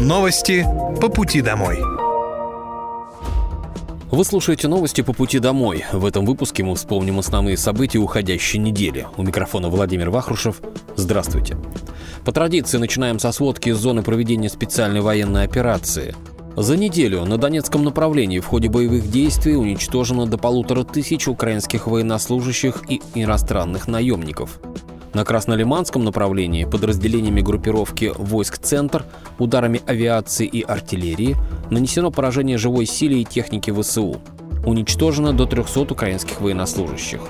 Новости по пути домой. Вы слушаете новости по пути домой. В этом выпуске мы вспомним основные события уходящей недели. У микрофона Владимир Вахрушев. Здравствуйте. По традиции начинаем со сводки из зоны проведения специальной военной операции. За неделю на Донецком направлении в ходе боевых действий уничтожено до полутора тысяч украинских военнослужащих и иностранных наемников. На Краснолиманском направлении подразделениями группировки войск «Центр» ударами авиации и артиллерии нанесено поражение живой силе и техники ВСУ. Уничтожено до 300 украинских военнослужащих.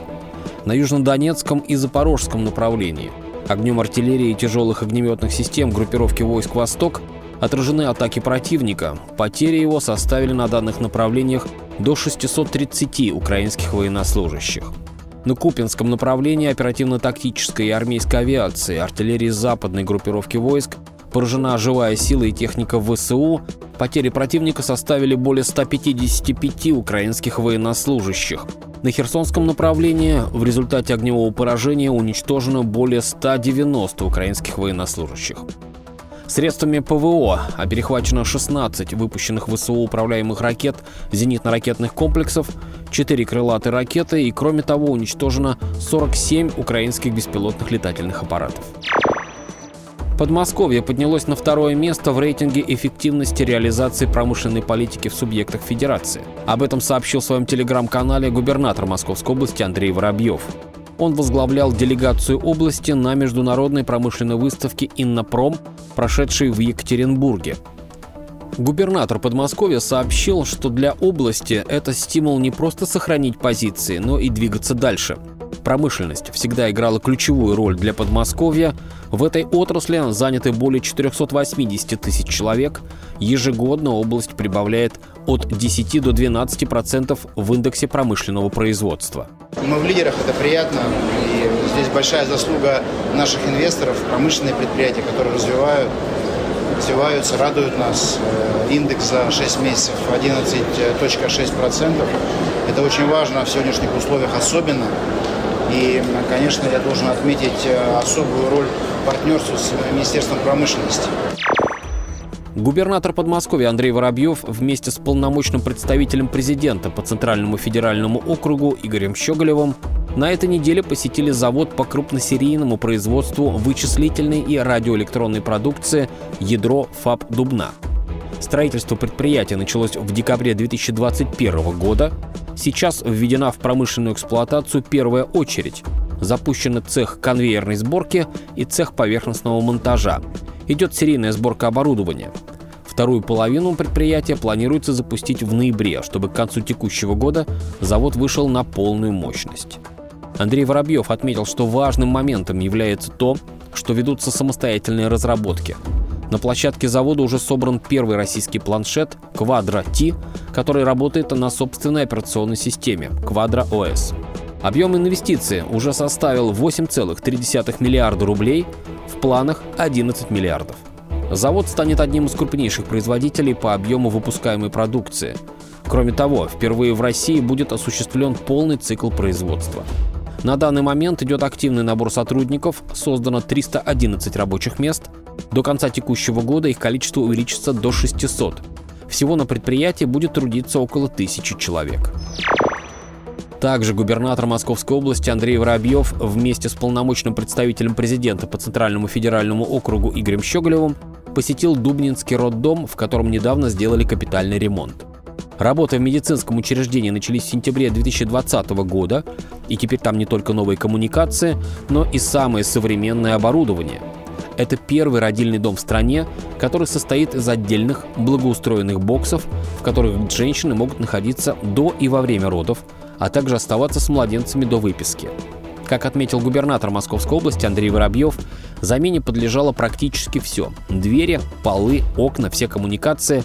На Южнодонецком и Запорожском направлении огнем артиллерии и тяжелых огнеметных систем группировки войск «Восток» отражены атаки противника. Потери его составили на данных направлениях до 630 украинских военнослужащих. На Купинском направлении оперативно-тактической и армейской авиации, артиллерии западной группировки войск поражена живая сила и техника ВСУ, потери противника составили более 155 украинских военнослужащих. На Херсонском направлении в результате огневого поражения уничтожено более 190 украинских военнослужащих. Средствами ПВО а перехвачено 16 выпущенных ВСУ управляемых ракет зенитно-ракетных комплексов, 4 крылатые ракеты и, кроме того, уничтожено 47 украинских беспилотных летательных аппаратов. Подмосковье поднялось на второе место в рейтинге эффективности реализации промышленной политики в субъектах Федерации. Об этом сообщил в своем телеграм-канале губернатор Московской области Андрей Воробьев. Он возглавлял делегацию области на международной промышленной выставке «Иннопром», прошедшей в Екатеринбурге. Губернатор Подмосковья сообщил, что для области это стимул не просто сохранить позиции, но и двигаться дальше. Промышленность всегда играла ключевую роль для Подмосковья. В этой отрасли заняты более 480 тысяч человек. Ежегодно область прибавляет от 10 до 12 процентов в индексе промышленного производства. Мы в лидерах, это приятно. И здесь большая заслуга наших инвесторов, промышленные предприятия, которые развивают, развиваются, радуют нас. Э, индекс за 6 месяцев 11.6%. Это очень важно в сегодняшних условиях особенно. И, конечно, я должен отметить э, особую роль партнерства с Министерством промышленности. Губернатор Подмосковья Андрей Воробьев вместе с полномочным представителем президента по Центральному федеральному округу Игорем Щеголевым на этой неделе посетили завод по крупносерийному производству вычислительной и радиоэлектронной продукции «Ядро ФАП Дубна». Строительство предприятия началось в декабре 2021 года. Сейчас введена в промышленную эксплуатацию первая очередь. Запущены цех конвейерной сборки и цех поверхностного монтажа. Идет серийная сборка оборудования. Вторую половину предприятия планируется запустить в ноябре, чтобы к концу текущего года завод вышел на полную мощность. Андрей Воробьев отметил, что важным моментом является то, что ведутся самостоятельные разработки. На площадке завода уже собран первый российский планшет Quadra T, который работает на собственной операционной системе Quadra OS. Объем инвестиций уже составил 8,3 миллиарда рублей, в планах 11 миллиардов. Завод станет одним из крупнейших производителей по объему выпускаемой продукции. Кроме того, впервые в России будет осуществлен полный цикл производства. На данный момент идет активный набор сотрудников, создано 311 рабочих мест. До конца текущего года их количество увеличится до 600. Всего на предприятии будет трудиться около тысячи человек. Также губернатор Московской области Андрей Воробьев вместе с полномочным представителем президента по Центральному федеральному округу Игорем Щеголевым посетил Дубнинский роддом, в котором недавно сделали капитальный ремонт. Работы в медицинском учреждении начались в сентябре 2020 года, и теперь там не только новые коммуникации, но и самое современное оборудование. Это первый родильный дом в стране, который состоит из отдельных благоустроенных боксов, в которых женщины могут находиться до и во время родов, а также оставаться с младенцами до выписки. Как отметил губернатор Московской области Андрей Воробьев, замене подлежало практически все. Двери, полы, окна, все коммуникации.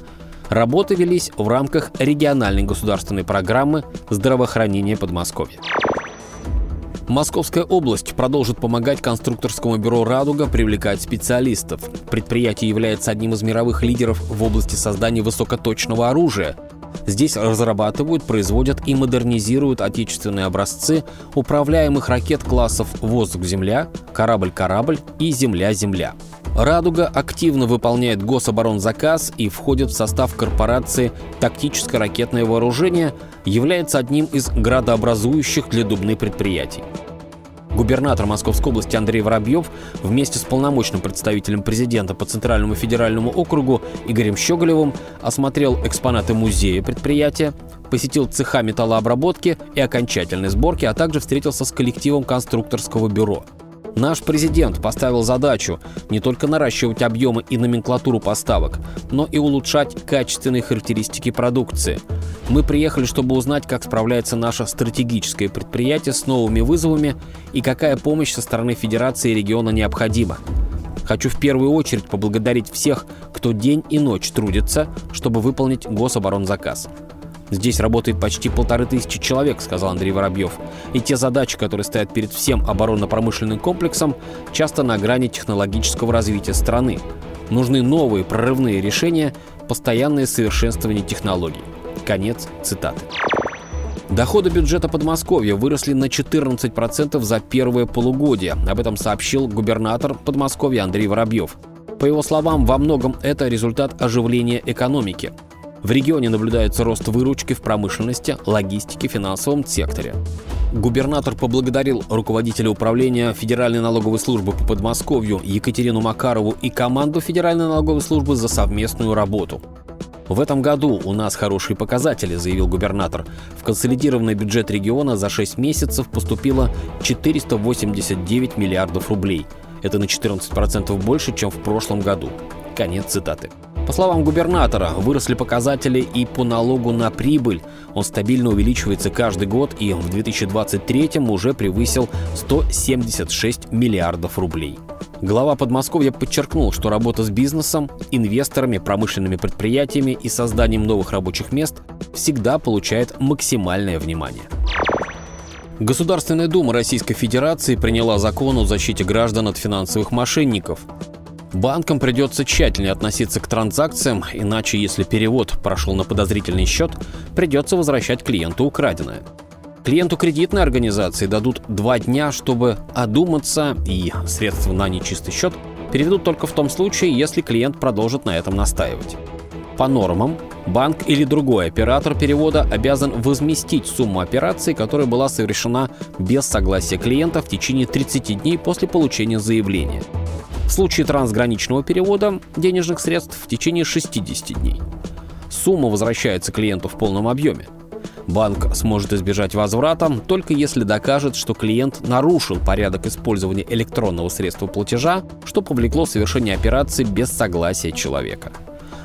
Работы велись в рамках региональной государственной программы здравоохранения Подмосковья. Московская область продолжит помогать конструкторскому бюро «Радуга» привлекать специалистов. Предприятие является одним из мировых лидеров в области создания высокоточного оружия, Здесь разрабатывают, производят и модернизируют отечественные образцы управляемых ракет классов «Воздух-Земля», «Корабль-Корабль» и «Земля-Земля». «Радуга» активно выполняет гособоронзаказ и входит в состав корпорации «Тактическое ракетное вооружение», является одним из градообразующих для Дубны предприятий. Губернатор Московской области Андрей Воробьев вместе с полномочным представителем президента по Центральному федеральному округу Игорем Щеголевым осмотрел экспонаты музея предприятия, посетил цеха металлообработки и окончательной сборки, а также встретился с коллективом конструкторского бюро – Наш президент поставил задачу не только наращивать объемы и номенклатуру поставок, но и улучшать качественные характеристики продукции. Мы приехали, чтобы узнать, как справляется наше стратегическое предприятие с новыми вызовами и какая помощь со стороны Федерации и региона необходима. Хочу в первую очередь поблагодарить всех, кто день и ночь трудится, чтобы выполнить гособоронзаказ. Здесь работает почти полторы тысячи человек, сказал Андрей Воробьев. И те задачи, которые стоят перед всем оборонно-промышленным комплексом, часто на грани технологического развития страны. Нужны новые прорывные решения, постоянное совершенствование технологий. Конец цитаты. Доходы бюджета Подмосковья выросли на 14% за первое полугодие. Об этом сообщил губернатор Подмосковья Андрей Воробьев. По его словам, во многом это результат оживления экономики. В регионе наблюдается рост выручки в промышленности, логистике, финансовом секторе. Губернатор поблагодарил руководителя управления Федеральной налоговой службы по Подмосковью Екатерину Макарову и команду Федеральной налоговой службы за совместную работу. В этом году у нас хорошие показатели, заявил губернатор. В консолидированный бюджет региона за 6 месяцев поступило 489 миллиардов рублей. Это на 14% больше, чем в прошлом году. Конец цитаты. По словам губернатора, выросли показатели и по налогу на прибыль. Он стабильно увеличивается каждый год и в 2023 уже превысил 176 миллиардов рублей. Глава Подмосковья подчеркнул, что работа с бизнесом, инвесторами, промышленными предприятиями и созданием новых рабочих мест всегда получает максимальное внимание. Государственная дума Российской Федерации приняла закон о защите граждан от финансовых мошенников. Банкам придется тщательнее относиться к транзакциям, иначе если перевод прошел на подозрительный счет, придется возвращать клиенту украденное. Клиенту кредитной организации дадут два дня, чтобы одуматься, и средства на нечистый счет переведут только в том случае, если клиент продолжит на этом настаивать. По нормам, банк или другой оператор перевода обязан возместить сумму операции, которая была совершена без согласия клиента в течение 30 дней после получения заявления – в случае трансграничного перевода денежных средств в течение 60 дней. Сумма возвращается клиенту в полном объеме. Банк сможет избежать возврата только если докажет, что клиент нарушил порядок использования электронного средства платежа, что повлекло совершение операции без согласия человека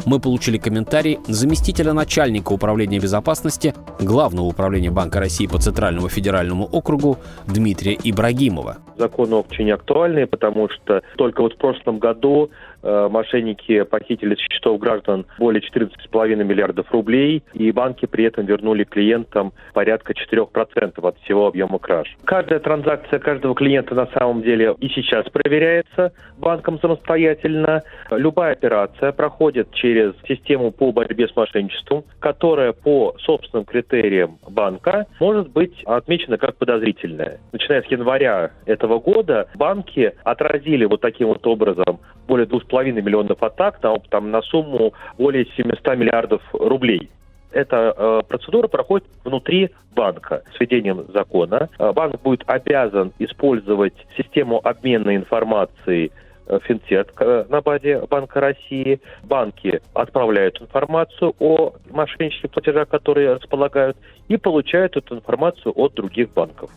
мы получили комментарий заместителя начальника управления безопасности Главного управления Банка России по Центральному федеральному округу Дмитрия Ибрагимова. Закон очень актуальный, потому что только вот в прошлом году мошенники похитили с счетов граждан более 14,5 миллиардов рублей, и банки при этом вернули клиентам порядка 4% от всего объема краж. Каждая транзакция каждого клиента на самом деле и сейчас проверяется банком самостоятельно. Любая операция проходит через систему по борьбе с мошенничеством, которая по собственным критериям банка может быть отмечена как подозрительная. Начиная с января этого года банки отразили вот таким вот образом более 2,5 миллионов атак на, там, на сумму более 700 миллиардов рублей. Эта э, процедура проходит внутри банка с введением закона. Э, банк будет обязан использовать систему обмена информацией э, финтех э, на базе Банка России. Банки отправляют информацию о мошеннических платежах, которые располагают, и получают эту информацию от других банков.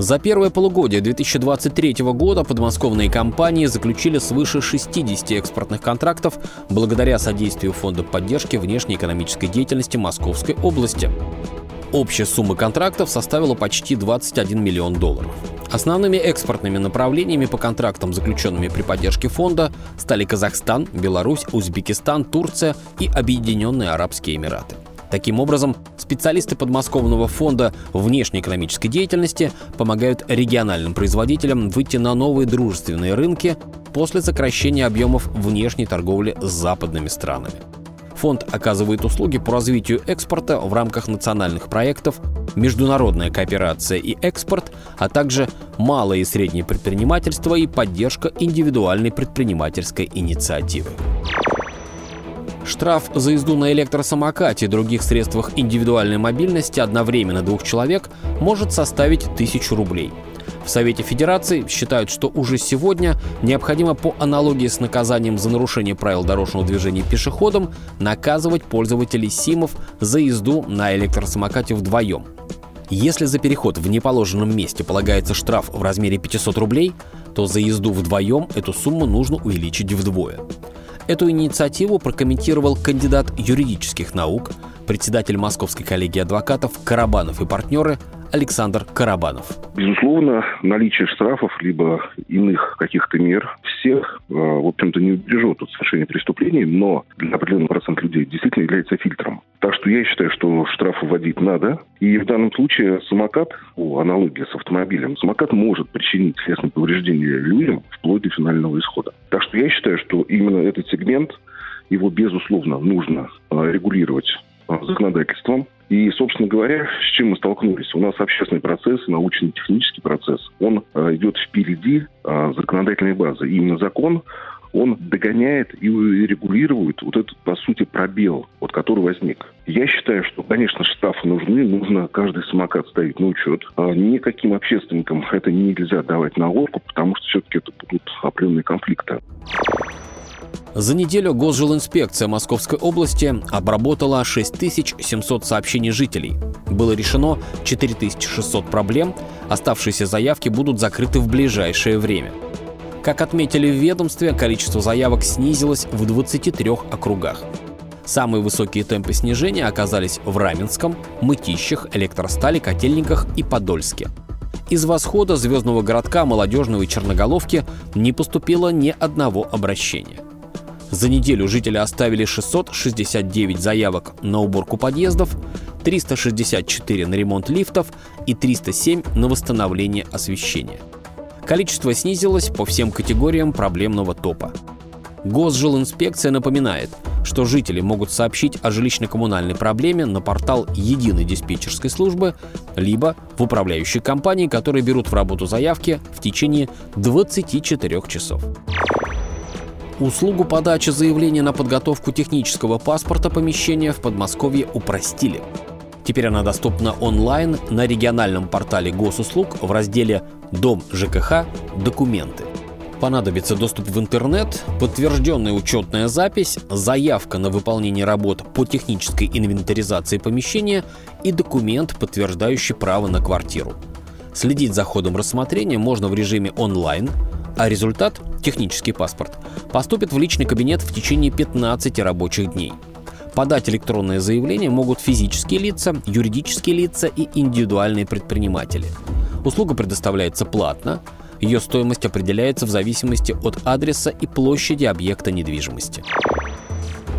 За первое полугодие 2023 года подмосковные компании заключили свыше 60 экспортных контрактов благодаря содействию Фонда поддержки внешней экономической деятельности Московской области. Общая сумма контрактов составила почти 21 миллион долларов. Основными экспортными направлениями по контрактам, заключенными при поддержке фонда, стали Казахстан, Беларусь, Узбекистан, Турция и Объединенные Арабские Эмираты. Таким образом, специалисты подмосковного фонда внешнеэкономической деятельности помогают региональным производителям выйти на новые дружественные рынки после сокращения объемов внешней торговли с западными странами. Фонд оказывает услуги по развитию экспорта в рамках национальных проектов, международная кооперация и экспорт, а также малое и среднее предпринимательство и поддержка индивидуальной предпринимательской инициативы. Штраф за езду на электросамокате и других средствах индивидуальной мобильности одновременно двух человек может составить 1000 рублей. В Совете Федерации считают, что уже сегодня необходимо по аналогии с наказанием за нарушение правил дорожного движения пешеходом наказывать пользователей СИМов за езду на электросамокате вдвоем. Если за переход в неположенном месте полагается штраф в размере 500 рублей, то за езду вдвоем эту сумму нужно увеличить вдвое. Эту инициативу прокомментировал кандидат юридических наук, председатель Московской коллегии адвокатов Карабанов и партнеры Александр Карабанов. Безусловно, наличие штрафов либо иных каких-то мер всех, э, в общем-то, не убережет от совершения преступлений, но для определенного процента людей действительно является фильтром. Так что я считаю, что штрафы вводить надо. И в данном случае самокат, по аналогии с автомобилем, самокат может причинить телесные повреждения людям вплоть до финального исхода. Так что я считаю, что именно этот сегмент, его, безусловно, нужно э, регулировать законодательством. И, собственно говоря, с чем мы столкнулись? У нас общественный процесс, научно-технический процесс, он э, идет впереди э, законодательной базы. И именно закон он догоняет и регулирует вот этот, по сути, пробел, вот который возник. Я считаю, что, конечно, штрафы нужны, нужно каждый самокат ставить на учет. А никаким общественникам это нельзя давать на лодку, потому что все-таки это будут определенные конфликты. За неделю Госжилинспекция Московской области обработала 6700 сообщений жителей. Было решено 4600 проблем, оставшиеся заявки будут закрыты в ближайшее время. Как отметили в ведомстве, количество заявок снизилось в 23 округах. Самые высокие темпы снижения оказались в Раменском, Мытищах, Электростали, Котельниках и Подольске. Из восхода Звездного городка, Молодежного и Черноголовки не поступило ни одного обращения. За неделю жители оставили 669 заявок на уборку подъездов, 364 на ремонт лифтов и 307 на восстановление освещения. Количество снизилось по всем категориям проблемного топа. Госжилинспекция напоминает, что жители могут сообщить о жилищно-коммунальной проблеме на портал единой диспетчерской службы, либо в управляющей компании, которые берут в работу заявки в течение 24 часов. Услугу подачи заявления на подготовку технического паспорта помещения в Подмосковье упростили. Теперь она доступна онлайн на региональном портале госуслуг в разделе «Дом ЖКХ. Документы». Понадобится доступ в интернет, подтвержденная учетная запись, заявка на выполнение работ по технической инвентаризации помещения и документ, подтверждающий право на квартиру. Следить за ходом рассмотрения можно в режиме онлайн – а результат, технический паспорт, поступит в личный кабинет в течение 15 рабочих дней. Подать электронное заявление могут физические лица, юридические лица и индивидуальные предприниматели. Услуга предоставляется платно, ее стоимость определяется в зависимости от адреса и площади объекта недвижимости.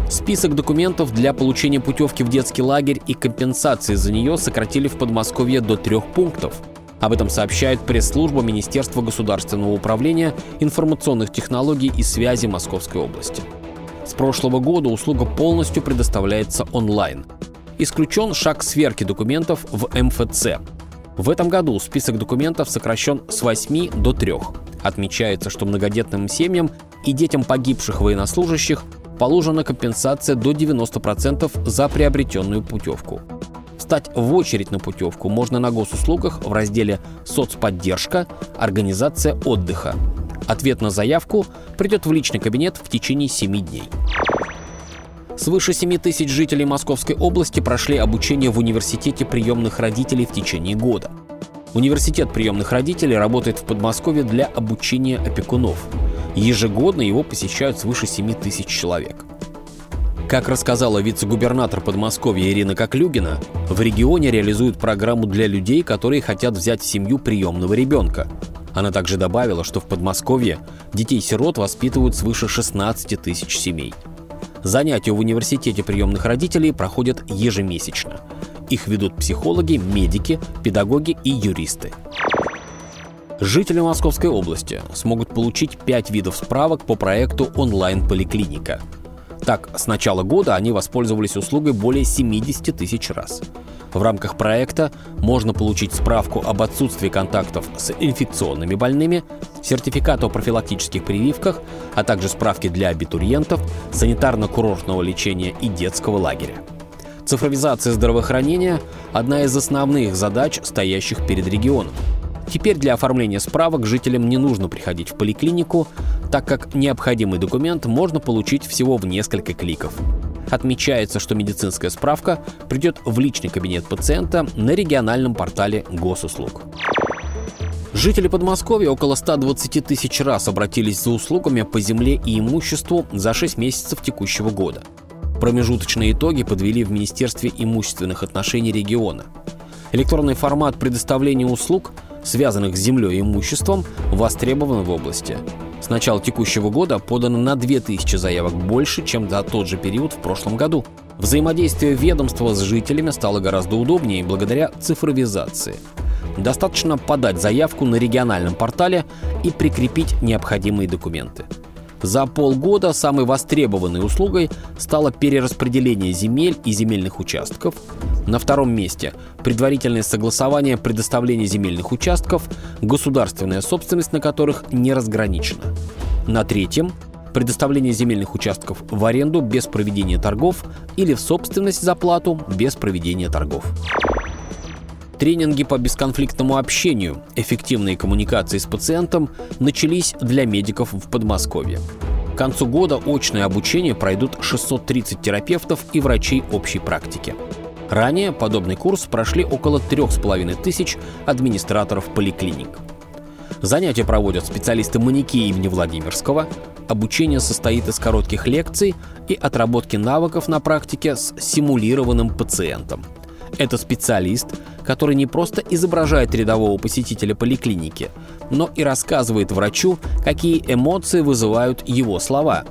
Список документов для получения путевки в детский лагерь и компенсации за нее сократили в Подмосковье до трех пунктов – об этом сообщает пресс-служба Министерства государственного управления информационных технологий и связи Московской области. С прошлого года услуга полностью предоставляется онлайн. Исключен шаг сверки документов в МФЦ. В этом году список документов сокращен с 8 до 3. Отмечается, что многодетным семьям и детям погибших военнослужащих положена компенсация до 90% за приобретенную путевку. Встать в очередь на путевку можно на госуслугах в разделе «Соцподдержка. Организация отдыха». Ответ на заявку придет в личный кабинет в течение 7 дней. Свыше 7 тысяч жителей Московской области прошли обучение в университете приемных родителей в течение года. Университет приемных родителей работает в Подмосковье для обучения опекунов. Ежегодно его посещают свыше 7 тысяч человек. Как рассказала вице-губернатор Подмосковья Ирина Коклюгина, в регионе реализуют программу для людей, которые хотят взять в семью приемного ребенка. Она также добавила, что в Подмосковье детей-сирот воспитывают свыше 16 тысяч семей. Занятия в университете приемных родителей проходят ежемесячно. Их ведут психологи, медики, педагоги и юристы. Жители Московской области смогут получить 5 видов справок по проекту «Онлайн-поликлиника». Так, с начала года они воспользовались услугой более 70 тысяч раз. В рамках проекта можно получить справку об отсутствии контактов с инфекционными больными, сертификат о профилактических прививках, а также справки для абитуриентов, санитарно-курортного лечения и детского лагеря. Цифровизация здравоохранения – одна из основных задач, стоящих перед регионом. Теперь для оформления справок жителям не нужно приходить в поликлинику, так как необходимый документ можно получить всего в несколько кликов. Отмечается, что медицинская справка придет в личный кабинет пациента на региональном портале госуслуг. Жители Подмосковья около 120 тысяч раз обратились за услугами по земле и имуществу за 6 месяцев текущего года. Промежуточные итоги подвели в Министерстве имущественных отношений региона. Электронный формат предоставления услуг, связанных с землей и имуществом, востребован в области. С начала текущего года подано на 2000 заявок больше, чем за тот же период в прошлом году. Взаимодействие ведомства с жителями стало гораздо удобнее благодаря цифровизации. Достаточно подать заявку на региональном портале и прикрепить необходимые документы. За полгода самой востребованной услугой стало перераспределение земель и земельных участков. На втором месте – предварительное согласование предоставления земельных участков, государственная собственность на которых не разграничена. На третьем – предоставление земельных участков в аренду без проведения торгов или в собственность за плату без проведения торгов. Тренинги по бесконфликтному общению, эффективные коммуникации с пациентом начались для медиков в Подмосковье. К концу года очное обучение пройдут 630 терапевтов и врачей общей практики. Ранее подобный курс прошли около трех с половиной тысяч администраторов поликлиник. Занятия проводят специалисты маники имени Владимирского. Обучение состоит из коротких лекций и отработки навыков на практике с симулированным пациентом. Это специалист, который не просто изображает рядового посетителя поликлиники, но и рассказывает врачу, какие эмоции вызывают его слова.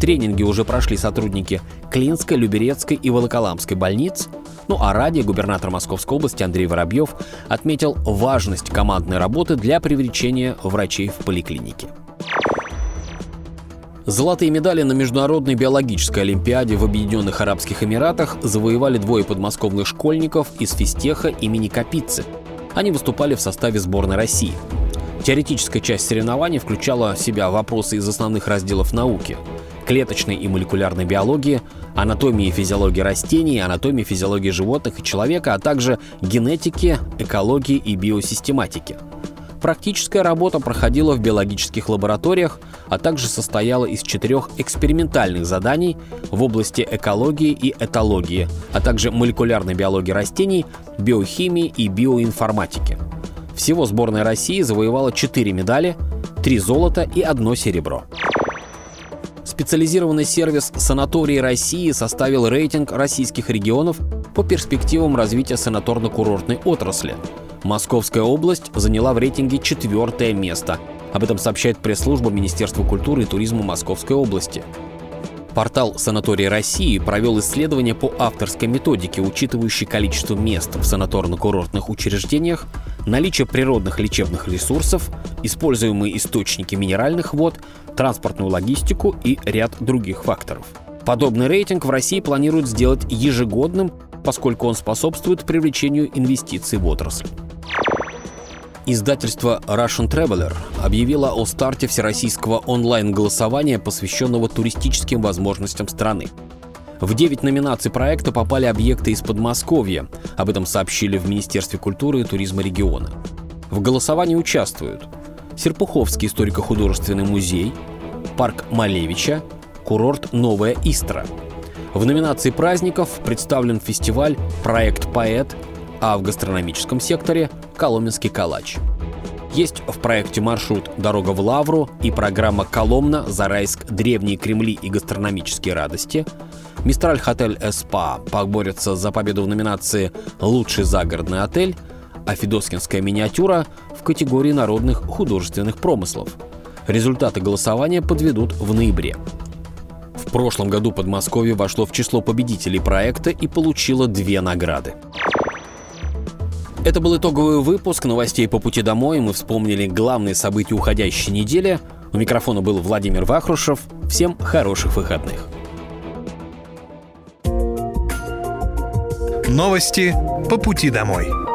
Тренинги уже прошли сотрудники Клинской, Люберецкой и Волоколамской больниц, ну а ранее губернатор Московской области Андрей Воробьев отметил важность командной работы для привлечения врачей в поликлинике. Золотые медали на Международной биологической олимпиаде в Объединенных Арабских Эмиратах завоевали двое подмосковных школьников из физтеха имени Капицы. Они выступали в составе сборной России. Теоретическая часть соревнований включала в себя вопросы из основных разделов науки – клеточной и молекулярной биологии, анатомии и физиологии растений, анатомии и физиологии животных и человека, а также генетики, экологии и биосистематики – Практическая работа проходила в биологических лабораториях, а также состояла из четырех экспериментальных заданий в области экологии и этологии, а также молекулярной биологии растений, биохимии и биоинформатики. Всего сборная России завоевала 4 медали, 3 золота и 1 серебро. Специализированный сервис «Санатории России» составил рейтинг российских регионов по перспективам развития санаторно-курортной отрасли – Московская область заняла в рейтинге четвертое место. Об этом сообщает пресс-служба Министерства культуры и туризма Московской области. Портал «Санатории России» провел исследование по авторской методике, учитывающей количество мест в санаторно-курортных учреждениях, наличие природных лечебных ресурсов, используемые источники минеральных вод, транспортную логистику и ряд других факторов. Подобный рейтинг в России планируют сделать ежегодным, поскольку он способствует привлечению инвестиций в отрасль. Издательство Russian Traveler объявило о старте всероссийского онлайн-голосования, посвященного туристическим возможностям страны. В 9 номинаций проекта попали объекты из Подмосковья. Об этом сообщили в Министерстве культуры и туризма региона. В голосовании участвуют Серпуховский историко-художественный музей, парк Малевича, курорт Новая Истра. В номинации праздников представлен фестиваль «Проект Поэт», а в гастрономическом секторе Коломенский калач. Есть в проекте маршрут «Дорога в Лавру» и программа «Коломна», «Зарайск», «Древние Кремли» и «Гастрономические радости». «Мистраль Хотель Эспа» поборется за победу в номинации «Лучший загородный отель», а «Федоскинская миниатюра» в категории народных художественных промыслов. Результаты голосования подведут в ноябре. В прошлом году Подмосковье вошло в число победителей проекта и получило две награды. Это был итоговый выпуск новостей по пути домой. Мы вспомнили главные события уходящей недели. У микрофона был Владимир Вахрушев. Всем хороших выходных. Новости по пути домой.